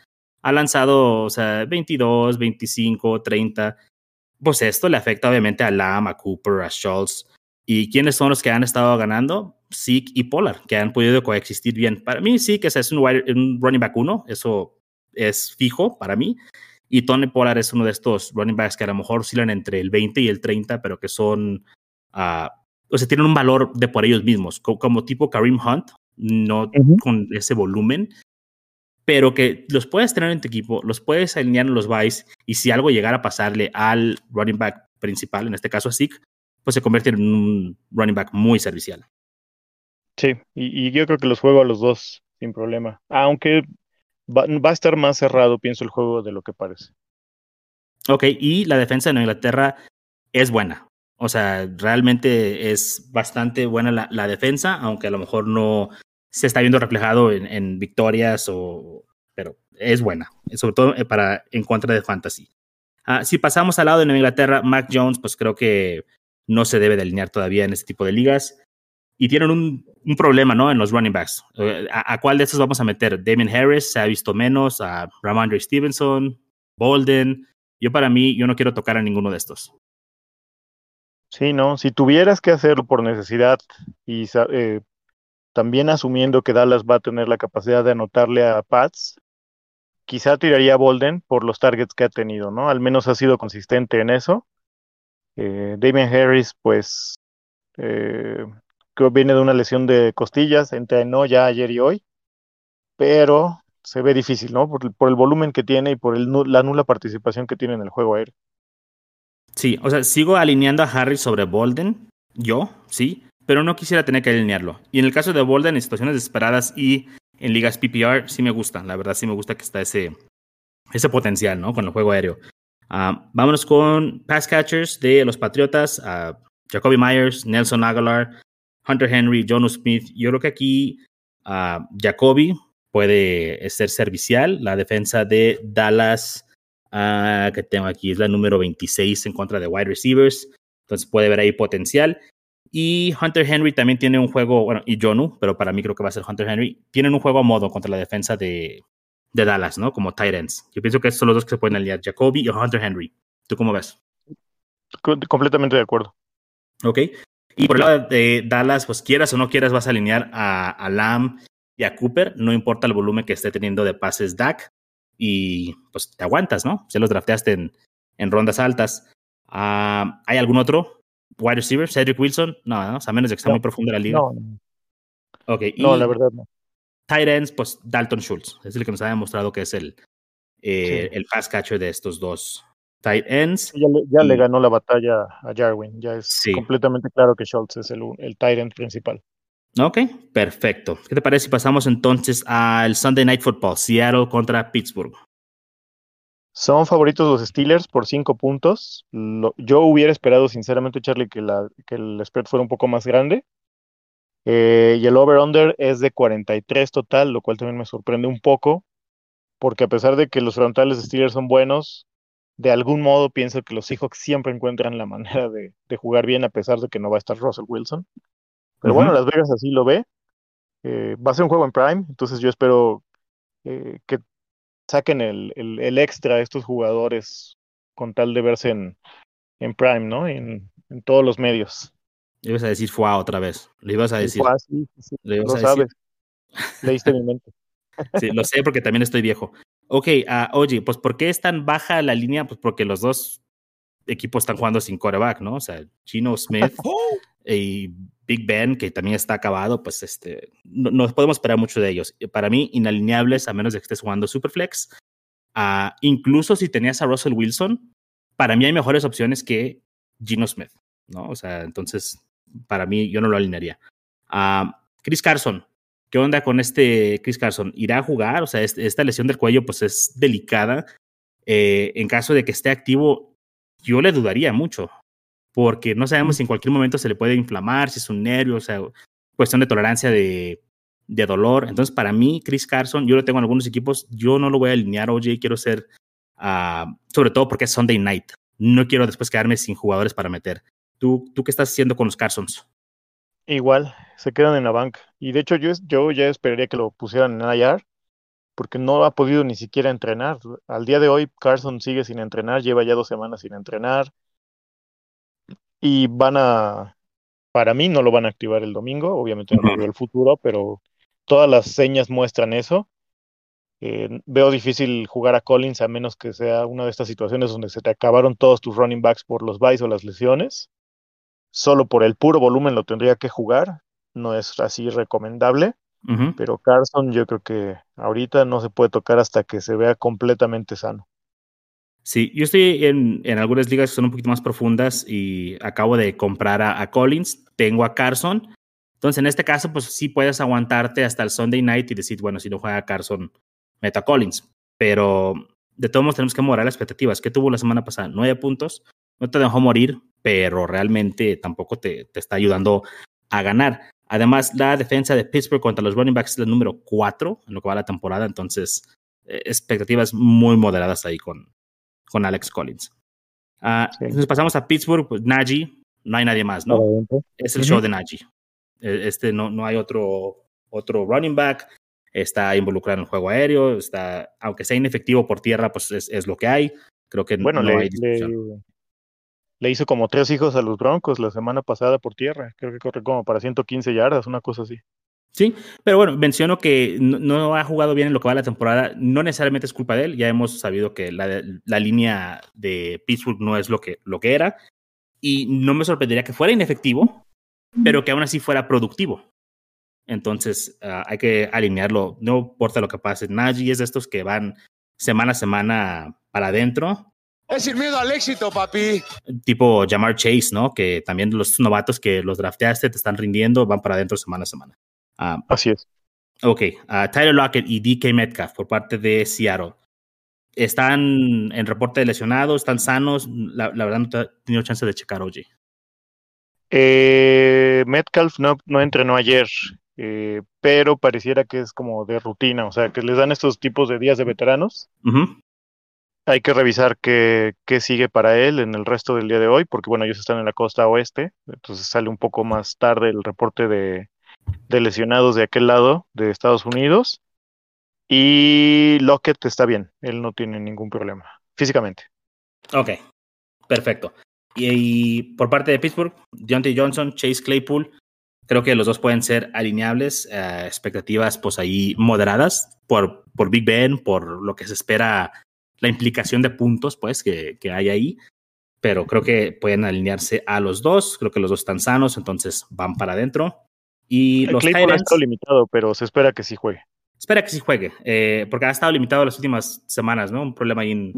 Ha lanzado, o sea, 22, 25, 30. Pues esto le afecta obviamente a Lam, a Cooper, a Schultz ¿Y quiénes son los que han estado ganando? Zeke y Pollard, que han podido coexistir bien. Para mí, sí, que es un, un running back uno, eso es fijo para mí. Y Tony Pollard es uno de estos running backs que a lo mejor oscilan entre el 20 y el 30, pero que son, uh, o sea, tienen un valor de por ellos mismos, como, tipo Kareem Hunt, no con ese volumen, pero que los puedes tener en tu equipo, los puedes alinear en los buys, y si algo llegara a pasarle al running back principal, en este caso a Zeke, pues se convierte en un running back muy servicial. Sí, y, yo creo que los juego a los dos sin problema. Aunque va, a estar más cerrado, pienso, el juego de lo que parece. Ok, y la defensa de Inglaterra es buena. O sea, realmente es bastante buena la, defensa, aunque a lo mejor no se está viendo reflejado en, victorias, o, pero es buena, sobre todo eh, para en contra de fantasy. Ah, si pasamos al lado de Inglaterra, Mac Jones, pues creo que no se debe de alinear todavía en este tipo de ligas. Y tienen un, un problema, ¿no? En los running backs. Eh, ¿A, cuál de estos vamos a meter? Damien Harris se ha visto menos, a Ramondre Stevenson, Bolden. Yo para mí, yo no quiero tocar a ninguno de estos. Sí, no, si tuvieras que hacerlo por necesidad y eh, también asumiendo que Dallas va a tener la capacidad de anotarle a Pats, quizá tiraría a Bolden por los targets que ha tenido, ¿no? Al menos ha sido consistente en eso. Eh, Damien Harris, pues, eh, creo viene de una lesión de costillas, entrenó ya ayer y hoy, pero se ve difícil, ¿no? Por, el volumen que tiene y por la nula participación que tiene en el juego aéreo. Sí, o sea, sigo alineando a Harris sobre Bolden, yo, sí, pero no quisiera tener que alinearlo. Y en el caso de Bolden, en situaciones desesperadas y en ligas PPR, sí me gusta, la verdad sí me gusta que está ese, ese potencial, ¿no? Con el juego aéreo. Ah, vámonos con pass catchers de los Patriotas, uh, Jacoby Myers, Nelson Aguilar, Hunter Henry, Jonas Smith. Yo creo que aquí uh, Jacoby puede ser servicial. La defensa de Dallas, que tengo aquí, es la número 26 en contra de wide receivers. Entonces puede ver ahí potencial. Y Hunter Henry también tiene un juego, bueno, y Jonu, pero para mí creo que va a ser Hunter Henry. Tienen un juego a modo contra la defensa de, de Dallas, ¿no? Como tight ends. Yo pienso que estos son los dos que se pueden aliar, Jacoby y Hunter Henry. ¿Tú cómo ves? Completamente de acuerdo. Ok. Y por el lado de Dallas, pues quieras o no quieras, vas a alinear a, a Lamb y a Cooper, no importa el volumen que esté teniendo de pases Dak, y pues te aguantas, ¿no? Se los drafteaste en, en rondas altas. Ah, ¿Hay algún otro wide receiver? ¿Cedric Wilson? No, ¿no? a menos de que esté muy profundo la liga. No, okay. no la verdad no tight ends, pues Dalton Schultz. Es el que nos ha demostrado que es el, eh, el pass catcher de estos dos tight ends. Ya, le, ganó la batalla a Jarwin. Ya es completamente claro que Schultz es el, el tight end principal. Ok, perfecto. ¿Qué te parece si pasamos entonces al Sunday Night Football? Seattle contra Pittsburgh. Son favoritos los Steelers por cinco puntos. yo hubiera esperado, sinceramente, Charlie, que, la, que el spread fuera un poco más grande. Eh, y el over-under es de 43 total, lo cual también me sorprende un poco, porque a pesar de que los frontales de Steelers son buenos, de algún modo pienso que los Seahawks siempre encuentran la manera de, jugar bien a pesar de que no va a estar Russell Wilson. Pero bueno, Las Vegas así lo ve. Eh, va a ser un juego en Prime, entonces yo espero eh, que saquen el, el, extra a estos jugadores con tal de verse en, en Prime, ¿no? En, en todos los medios. Le ibas a decir FUA otra vez. Le ibas a decir. FUA, sí, sí, lo sabes. Leíste mi mente. sí, lo sé porque también estoy viejo. Ok, uh, oye, pues ¿por qué es tan baja la línea? Pues porque los dos equipos están jugando sin quarterback, ¿no? O sea, Gino Smith y Big Ben, que también está acabado, pues este, no, podemos esperar mucho de ellos. Para mí, inalineables, a menos de que estés jugando Superflex. Uh, incluso si tenías a Russell Wilson, para mí hay mejores opciones que Gino Smith, ¿no? O sea, entonces, para mí, yo no lo alinearía. Uh, Chris Carson, ¿qué onda con este Chris Carson? ¿Irá a jugar? O sea, esta lesión del cuello, pues es delicada. Eh, en caso de que esté activo, yo le dudaría mucho, porque no sabemos si en cualquier momento se le puede inflamar, si es un nervio, o sea, cuestión de tolerancia de, de dolor. Entonces, para mí, Chris Carson, yo lo tengo en algunos equipos, yo no lo voy a alinear, oye, quiero ser, uh, sobre todo porque es Sunday night. No quiero después quedarme sin jugadores para meter. ¿Tú, tú qué estás haciendo con los Carsons? Igual, se quedan en la banca. Y de hecho, yo, yo ya esperaría que lo pusieran en IR, porque no ha podido ni siquiera entrenar. Al día de hoy, Carson sigue sin entrenar, lleva ya dos semanas sin entrenar. Y van a, para mí, no lo van a activar el domingo, obviamente no veo el futuro, pero todas las señas muestran eso. Eh, veo difícil jugar a Collins a menos que sea una de estas situaciones donde se te acabaron todos tus running backs por los buys o las lesiones. Solo por el puro volumen lo tendría que jugar. No es así recomendable. Pero Carson yo creo que ahorita no se puede tocar hasta que se vea completamente sano. Sí, yo estoy en, en algunas ligas que son un poquito más profundas y acabo de comprar a, Collins, tengo a Carson. Entonces, en este caso, pues sí puedes aguantarte hasta el Sunday night y decir, bueno, si no juega Carson, meta Collins. Pero de todos modos tenemos que morar las expectativas. ¿Qué tuvo la semana pasada? Nueve puntos. No te dejó morir, pero realmente tampoco te, te está ayudando a ganar. Además, la defensa de Pittsburgh contra los running backs es la número 4 en lo que va la temporada, entonces eh, expectativas muy moderadas ahí con, con Alex Collins. Uh, Entonces pasamos a Pittsburgh, pues Najee, no hay nadie más, ¿no? Es el show de Najee. Este no, no hay otro, otro running back, está involucrado en el juego aéreo, está, aunque sea inefectivo por tierra, pues es, es lo que hay. Creo que bueno, no le, hay le hizo como tres hijos a los Broncos la semana pasada por tierra. Creo que corre como para 115 yardas, una cosa así. Sí, pero bueno, menciono que no, ha jugado bien en lo que va la temporada. No necesariamente es culpa de él. Ya hemos sabido que la, línea de Pittsburgh no es lo que, lo que era. Y no me sorprendería que fuera inefectivo, pero que aún así fuera productivo. Entonces uh, hay que alinearlo. No importa lo que pase. Najee es de estos que van semana a semana para adentro es ir miedo al éxito, papi. Tipo Jamar Chase, ¿no? Que también los novatos que los drafteaste te están rindiendo, van para adentro semana a semana. Ah, Así es. Ok, uh, Tyler Lockett y DK Metcalf por parte de Seattle. ¿Están en reporte de lesionados? ¿Están sanos? La, verdad no he tenido chance de checar, oye. Eh, Metcalf no, no entrenó ayer, eh, pero pareciera que es como de rutina, o sea, que les dan estos tipos de días de veteranos. Hay que revisar qué, qué, sigue para él en el resto del día de hoy, porque bueno, ellos están en la costa oeste, entonces sale un poco más tarde el reporte de, de lesionados de aquel lado de Estados Unidos. Y Lockett está bien, él no tiene ningún problema, físicamente. Ok, perfecto. Y, por parte de Pittsburgh, Deontay Johnson, Chase Claypool, creo que los dos pueden ser alineables, eh, expectativas pues ahí moderadas por, por Big Ben, por lo que se espera la implicación de puntos, pues, que, que hay ahí. Pero creo que pueden alinearse a los dos. Creo que los dos están sanos, entonces van para adentro. Y los Claypool ha estado limitado, pero se espera que sí juegue. Espera que sí juegue, eh, porque ha estado limitado las últimas semanas, ¿no? Un problema ahí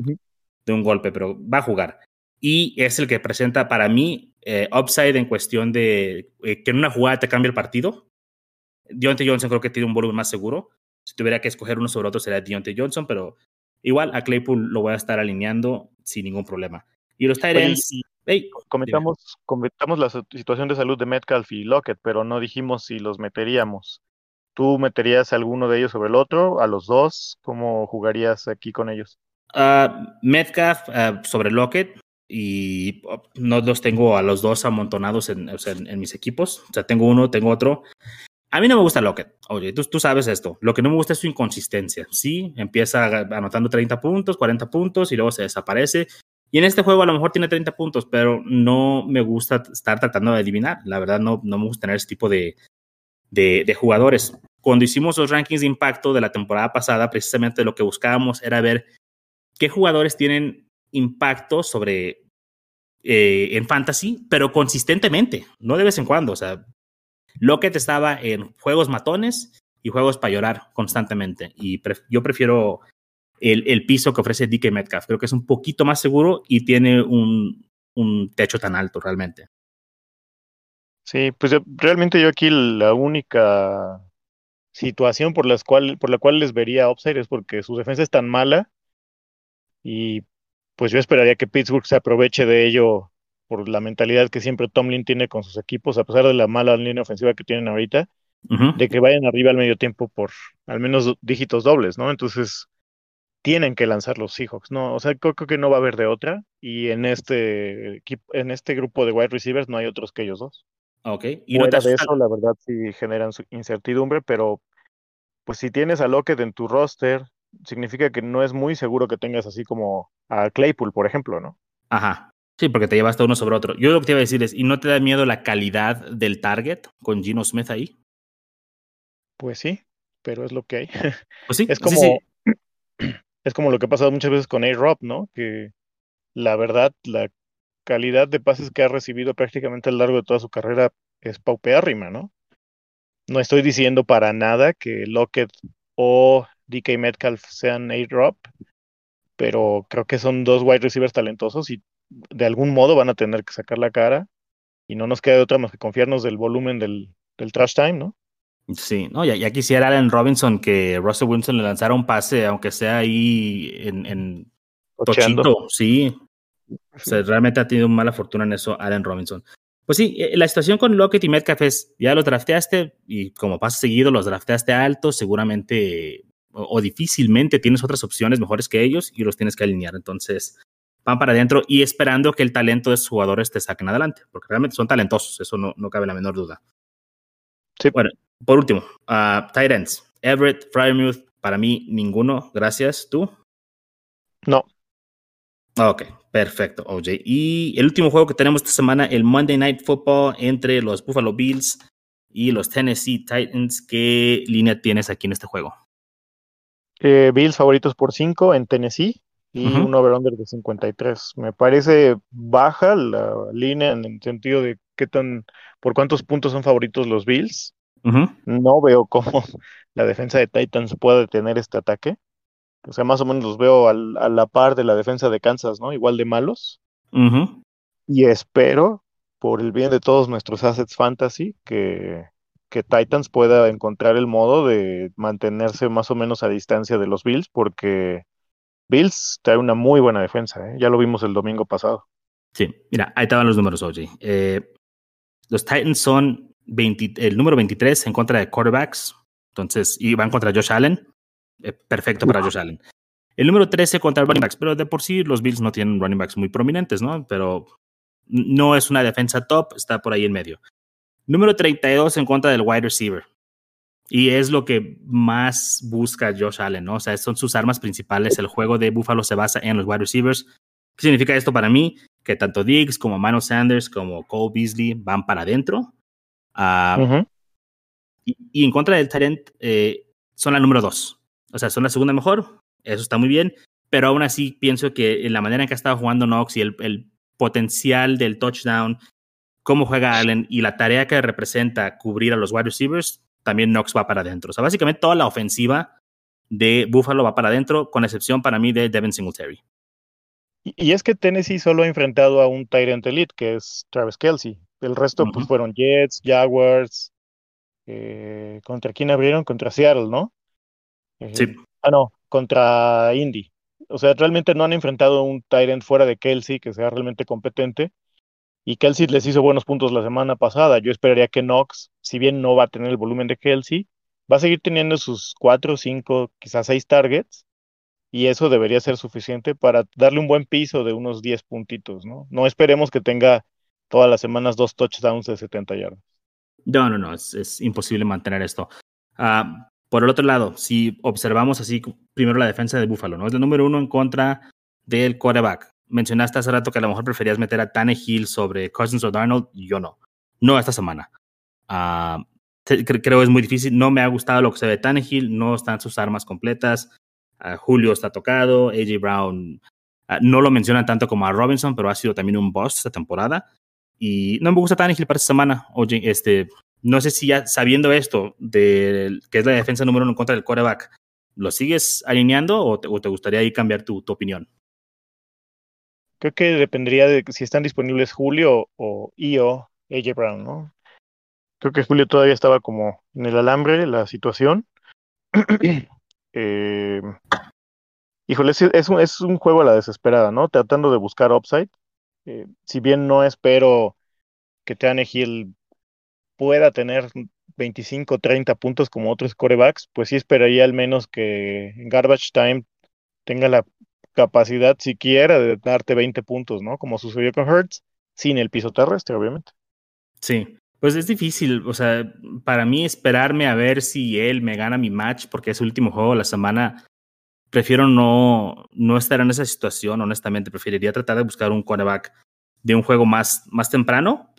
de un golpe, pero va a jugar. Y es el que presenta para mí eh, upside en cuestión de eh, que en una jugada te cambie el partido. Deontay Johnson creo que tiene un volumen más seguro. Si tuviera que escoger uno sobre otro sería Deontay Johnson, pero Igual a Claypool lo voy a estar alineando sin ningún problema. Y los Tyrants. comentamos, comentamos la situación de salud de Metcalf y Lockett, pero no dijimos si los meteríamos. ¿Tú meterías alguno de ellos sobre el otro? ¿A los dos? ¿Cómo jugarías aquí con ellos? Uh, Metcalf uh, sobre Lockett y no los tengo a los dos amontonados en, en, mis equipos. O sea, tengo uno, tengo otro. A mí no me gusta Lockett. Oye, tú, tú sabes esto. Lo que no me gusta es su inconsistencia. Sí, empieza anotando 30 puntos, 40 puntos y luego se desaparece. Y en este juego a lo mejor tiene 30 puntos, pero no me gusta estar tratando de adivinar. La verdad, no, no me gusta tener ese tipo de, de, jugadores. Cuando hicimos los rankings de impacto de la temporada pasada, precisamente lo que buscábamos era ver qué jugadores tienen impacto sobre eh, en fantasy, pero consistentemente, no de vez en cuando. O sea, Lockett estaba en juegos matones y juegos para llorar constantemente. Y yo prefiero el, el, piso que ofrece DK Metcalf. Creo que es un poquito más seguro y tiene un, un techo tan alto realmente. Sí, pues realmente yo aquí la única situación por, las cual, por la cual les vería upside es porque su defensa es tan mala y pues yo esperaría que Pittsburgh se aproveche de ello por la mentalidad que siempre Tomlin tiene con sus equipos, a pesar de la mala línea ofensiva que tienen ahorita, uh -huh. de que vayan arriba al medio tiempo por al menos dígitos dobles, ¿no? Entonces, tienen que lanzar los Seahawks, ¿no? O sea, creo, creo, que no va a haber de otra. Y en este en este grupo de wide receivers no hay otros que ellos dos. Ok. Y Fuera no de eso, la verdad sí generan incertidumbre, pero pues si tienes a Lockett en tu roster, significa que no es muy seguro que tengas así como a Claypool, por ejemplo, ¿no? Ajá. Sí, porque te llevaste uno sobre otro. Yo lo que te iba a decir es, ¿y no te da miedo la calidad del target con Gino Smith ahí? Pues sí, pero es lo que hay. Pues sí. Es como, sí, sí. es como lo que ha pasado muchas veces con A-Rob, ¿no? Que la verdad, la calidad de pases que ha recibido prácticamente a lo largo de toda su carrera es paupérrima, ¿no? No estoy diciendo para nada que Lockett o DK Metcalf sean A-Rob, pero creo que son dos wide receivers talentosos y de algún modo van a tener que sacar la cara y no nos queda de otra más que confiarnos del volumen del, del trash time, ¿no? Sí, no, ya, ya, quisiera Allen Robinson que Russell Wilson le lanzara un pase, aunque sea ahí en, en tochito, sí. O sea, realmente ha tenido mala fortuna en eso Allen Robinson. Pues sí, eh, la situación con Lockett y Metcalf es, ya los drafteaste y como pasa seguido, los drafteaste altos, seguramente o, o, difícilmente tienes otras opciones mejores que ellos y los tienes que alinear. Entonces, van para adentro y esperando que el talento de sus jugadores te saquen adelante, porque realmente son talentosos, eso no, no cabe la menor duda. Sí. Bueno, por último, uh, tight ends. Everett, Fryermuth, para mí ninguno, gracias. ¿Tú? No. Ok, perfecto, OJ. Y el último juego que tenemos esta semana, el Monday Night Football entre los Buffalo Bills y los Tennessee Titans. ¿Qué línea tienes aquí en este juego? Eh, Bills favoritos por 5 en Tennessee y uh -huh. un over-under de 53. Me parece baja la línea en el sentido de qué tan, por cuántos puntos son favoritos los Bills. Uh -huh. No veo cómo la defensa de Titans puede detener este ataque. O sea, más o menos los veo al, a la par de la defensa de Kansas, ¿no? Igual de malos. Uh -huh. Y espero, por el bien de todos nuestros assets fantasy, que, que Titans pueda encontrar el modo de mantenerse más o menos a distancia de los Bills, porque Bills trae una muy buena defensa, ¿eh? ya lo vimos el domingo pasado. Sí, mira, ahí estaban los números, OG. Eh, los Titans son 20, el número 23 en contra de quarterbacks, entonces, y van contra Josh Allen, eh, perfecto para Josh Allen. El número 13 contra running backs, pero de por sí los Bills no tienen running backs muy prominentes, ¿no? Pero no es una defensa top, está por ahí en medio. Número 32 en contra del wide receiver. Y es lo que más busca Josh Allen, ¿no? O sea, son sus armas principales. El juego de Buffalo se basa en los wide receivers. ¿Qué significa esto para mí? Que tanto Diggs como Mano Sanders como Cole Beasley van para adentro. Uh, uh -huh. y, y, en contra del Tarent eh, son la número dos. O sea, son la segunda mejor. Eso está muy bien. Pero aún así pienso que en la manera en que ha estado jugando Knox y el, el potencial del touchdown, cómo juega Allen y la tarea que representa cubrir a los wide receivers, también Knox va para adentro. O sea, básicamente toda la ofensiva de Buffalo va para adentro, con excepción para mí de Devin Singletary. Y es que Tennessee solo ha enfrentado a un Tyrant Elite, que es Travis Kelsey. El resto, uh -huh. pues, fueron Jets, Jaguars. Eh, ¿Contra quién abrieron? Contra Seattle, ¿no? Eh, sí. Ah, no, contra Indy. O sea, realmente no han enfrentado a un Tyrant fuera de Kelsey que sea realmente competente. Y Kelsey les hizo buenos puntos la semana pasada. Yo esperaría que Knox, si bien no va a tener el volumen de Kelsey, va a seguir teniendo sus cuatro, cinco, quizás seis targets. Y eso debería ser suficiente para darle un buen piso de unos 10 puntitos, ¿no? No esperemos que tenga todas las semanas dos touchdowns de 70 yardas. No, no, no, es, imposible mantener esto. Ah, por el otro lado, si observamos así primero la defensa de Buffalo, ¿no? Es el número uno en contra del quarterback. Mencionaste hace rato que a lo mejor preferías meter a Tannehill sobre Cousins o Darnold, yo no. No esta semana. Uh, creo es muy difícil. No me ha gustado lo que se ve de Tannehill, no están sus armas completas. Uh, Julio está tocado, AJ Brown uh, no lo mencionan tanto como a Robinson, pero ha sido también un boss esta temporada. Y no me gusta Tannehill para esta semana. Oye, este, no sé si ya sabiendo esto, de, que es la defensa número uno contra del quarterback, ¿lo sigues alineando o te, gustaría ahí cambiar tu, opinión? Creo que dependería de si están disponibles Julio o Io, AJ Brown, ¿no? Creo que Julio todavía estaba como en el alambre la situación. eh, híjole, es, un, es un juego a la desesperada, ¿no? Tratando de buscar upside. Eh, si bien no espero que Tannehill pueda tener 25, 30 puntos como otros corebacks, pues sí esperaría al menos que en Garbage Time tenga la capacidad siquiera de darte 20 puntos, ¿no? Como sucedió con Hertz, sin el piso terrestre, obviamente. Sí, pues es difícil, o sea, para mí esperarme a ver si él me gana mi match, porque es el último juego de la semana, prefiero no, no estar en esa situación, honestamente, preferiría tratar de buscar un quarterback de un juego más, más temprano,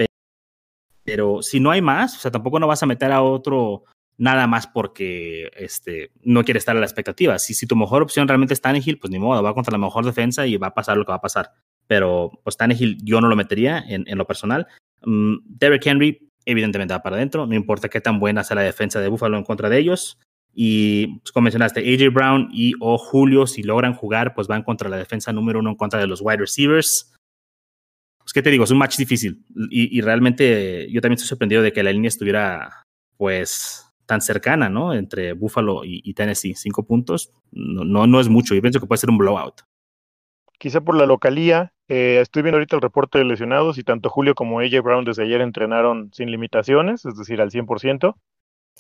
pero si no hay más, o sea, tampoco no vas a meter a otro nada más porque este, no quiere estar a la expectativa. Si, si tu mejor opción realmente es Tannehill, pues ni modo, va contra la mejor defensa y va a pasar lo que va a pasar. Pero pues Tannehill yo no lo metería en, en lo personal. Um, Derrick Henry evidentemente va para adentro, no importa qué tan buena sea la defensa de Buffalo en contra de ellos. Y pues, como mencionaste, AJ Brown y o Julio, si logran jugar, pues van contra la defensa número uno en contra de los wide receivers pues, ¿qué te digo? Es un match difícil. Y, realmente yo también estoy sorprendido de que la línea estuviera, pues, tan cercana, ¿no? Entre Buffalo y, Tennessee. Cinco puntos no, no, no, es mucho. Yo pienso que puede ser un blowout. Quizá por la localía. Eh, estoy viendo ahorita el reporte de lesionados y tanto Julio como AJ Brown desde ayer entrenaron sin limitaciones, es decir, al 100%.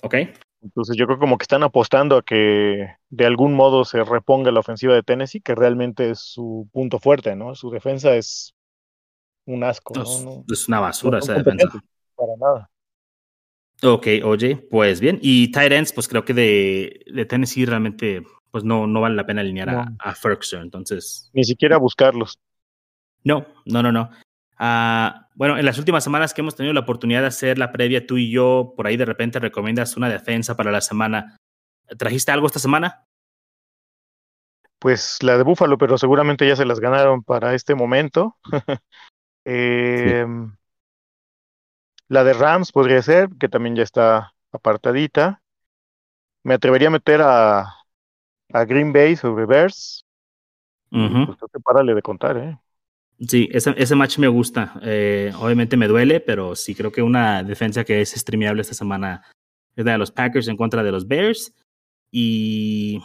Ok. Entonces yo creo como que están apostando a que de algún modo se reponga la ofensiva de Tennessee, que realmente es su punto fuerte, ¿no? Su defensa es un asco. Es, una basura esa defensa. Para nada. Ok, oye, pues bien. Y tight ends, pues creo que de, de Tennessee realmente pues no, no vale la pena alinear a, a Ferguson, entonces. Ni siquiera buscarlos. No, no, no, no. Uh, bueno, en las últimas semanas que hemos tenido la oportunidad de hacer la previa, tú y yo, por ahí de repente recomiendas una defensa para la semana. ¿Trajiste algo esta semana? Pues la de Búfalo, pero seguramente ya se las ganaron para este momento. Eh, La de Rams podría ser, que también ya está apartadita. Me atrevería a meter a, a Green Bay sobre Bears. Pues te párale de contar, ¿eh? Sí, ese, ese match me gusta. Eh, obviamente me duele, pero sí creo que una defensa que es streameable esta semana es la de los Packers en contra de los Bears. Y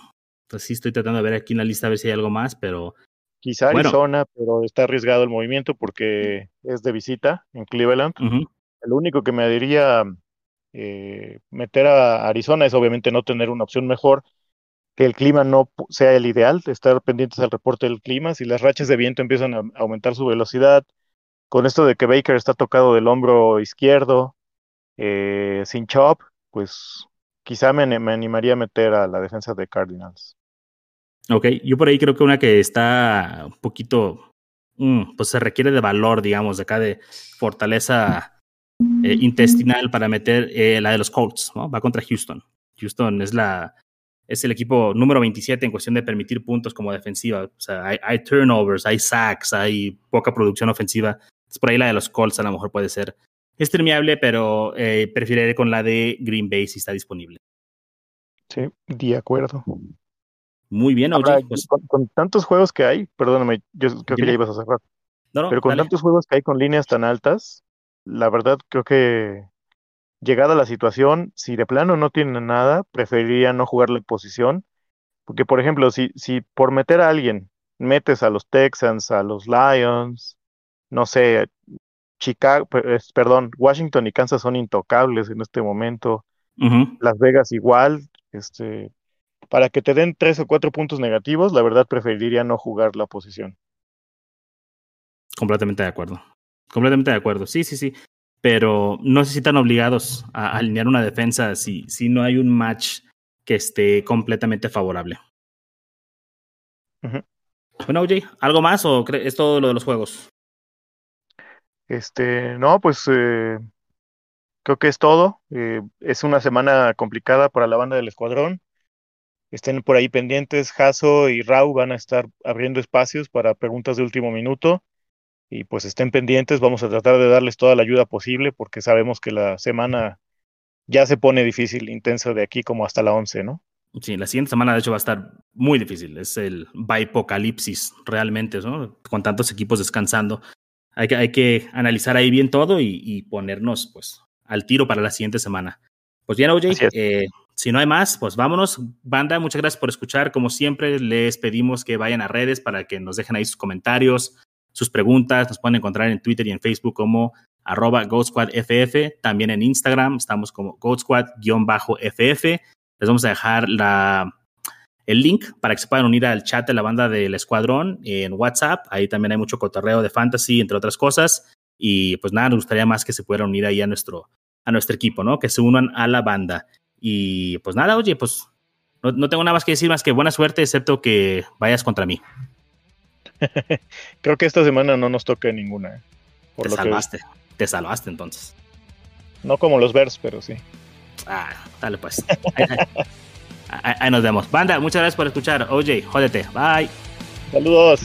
pues sí, estoy tratando de ver aquí en la lista a ver si hay algo más, pero Quizá Arizona, pero está arriesgado el movimiento porque es de visita en Cleveland. El único que me diría eh, meter a Arizona es obviamente no tener una opción mejor, que el clima no sea el ideal, estar pendientes al reporte del clima. Si las rachas de viento empiezan a aumentar su velocidad, con esto de que Baker está tocado del hombro izquierdo, eh, sin chop, pues quizá me, me animaría a meter a la defensa de Cardinals. Ok, yo por ahí creo que una que está un poquito, mm, pues se requiere de valor, digamos, de acá de fortaleza eh, intestinal para meter eh, la de los Colts, ¿no? Va contra Houston. Houston es la es el equipo número 27 en cuestión de permitir puntos como defensiva. O sea, hay, turnovers, hay sacks, hay poca producción ofensiva. Es por ahí la de los Colts a lo mejor puede ser streameable, pero eh, prefiero con la de Green Bay si está disponible. Sí, de acuerdo. Muy bien, oye. Pues con, tantos juegos que hay, perdóname, yo creo que ya ibas a cerrar. pero con tantos juegos que hay con líneas tan altas, la verdad creo que llegada la situación, si de plano no tienen nada, preferiría no jugar la posición. Porque, por ejemplo, si, si por meter a alguien metes a los Texans, a los Lions, no sé, Chicago, perdón, Washington y Kansas son intocables en este momento. Las Vegas igual, este, para que te den tres o cuatro puntos negativos, la verdad preferiría no jugar la posición. Completamente de acuerdo. Completamente de acuerdo. Sí, sí, sí. pero no sé si están obligados a alinear una defensa si, si no hay un match que esté completamente favorable. Bueno, OJ, ¿algo más o es todo lo de los juegos? Este, no, pues eh, creo que es todo. Eh, es una semana complicada para la banda del escuadrón. Estén por ahí pendientes. Jaso y Rau van a estar abriendo espacios para preguntas de último minuto. Y pues estén pendientes. Vamos a tratar de darles toda la ayuda posible porque sabemos que la semana ya se pone difícil, intensa de aquí como hasta la 11, ¿no? Sí, la siguiente semana de hecho va a estar muy difícil. Es el bipocalipsis realmente, ¿no? Con tantos equipos descansando. Hay que, hay que analizar ahí bien todo y, ponernos pues al tiro para la siguiente semana. Pues bien, OJ, eh, si no hay más, pues vámonos. Banda, muchas gracias por escuchar. Como siempre, les pedimos que vayan a redes para que nos dejen ahí sus comentarios, sus preguntas. Nos pueden encontrar en Twitter y en Facebook como arroba. También en Instagram estamos como GoatSquad-FF. Les vamos a dejar la, el link para que se puedan unir al chat de la banda del escuadrón en WhatsApp. Ahí también hay mucho cotorreo de fantasy, entre otras cosas. Y pues nada, nos gustaría más que se pudieran unir ahí a nuestro, a nuestro equipo, ¿no? Que se unan a la banda. Y pues nada, oye, pues no, tengo nada más que decir más que buena suerte, excepto que vayas contra mí. Creo que esta semana no nos toca ninguna. ¿eh? Por te salvaste, te salvaste entonces. No como los Bears, pero sí. Ah, dale pues. ahí, nos vemos. Banda, muchas gracias por escuchar. OJ, jódete. Bye. Saludos.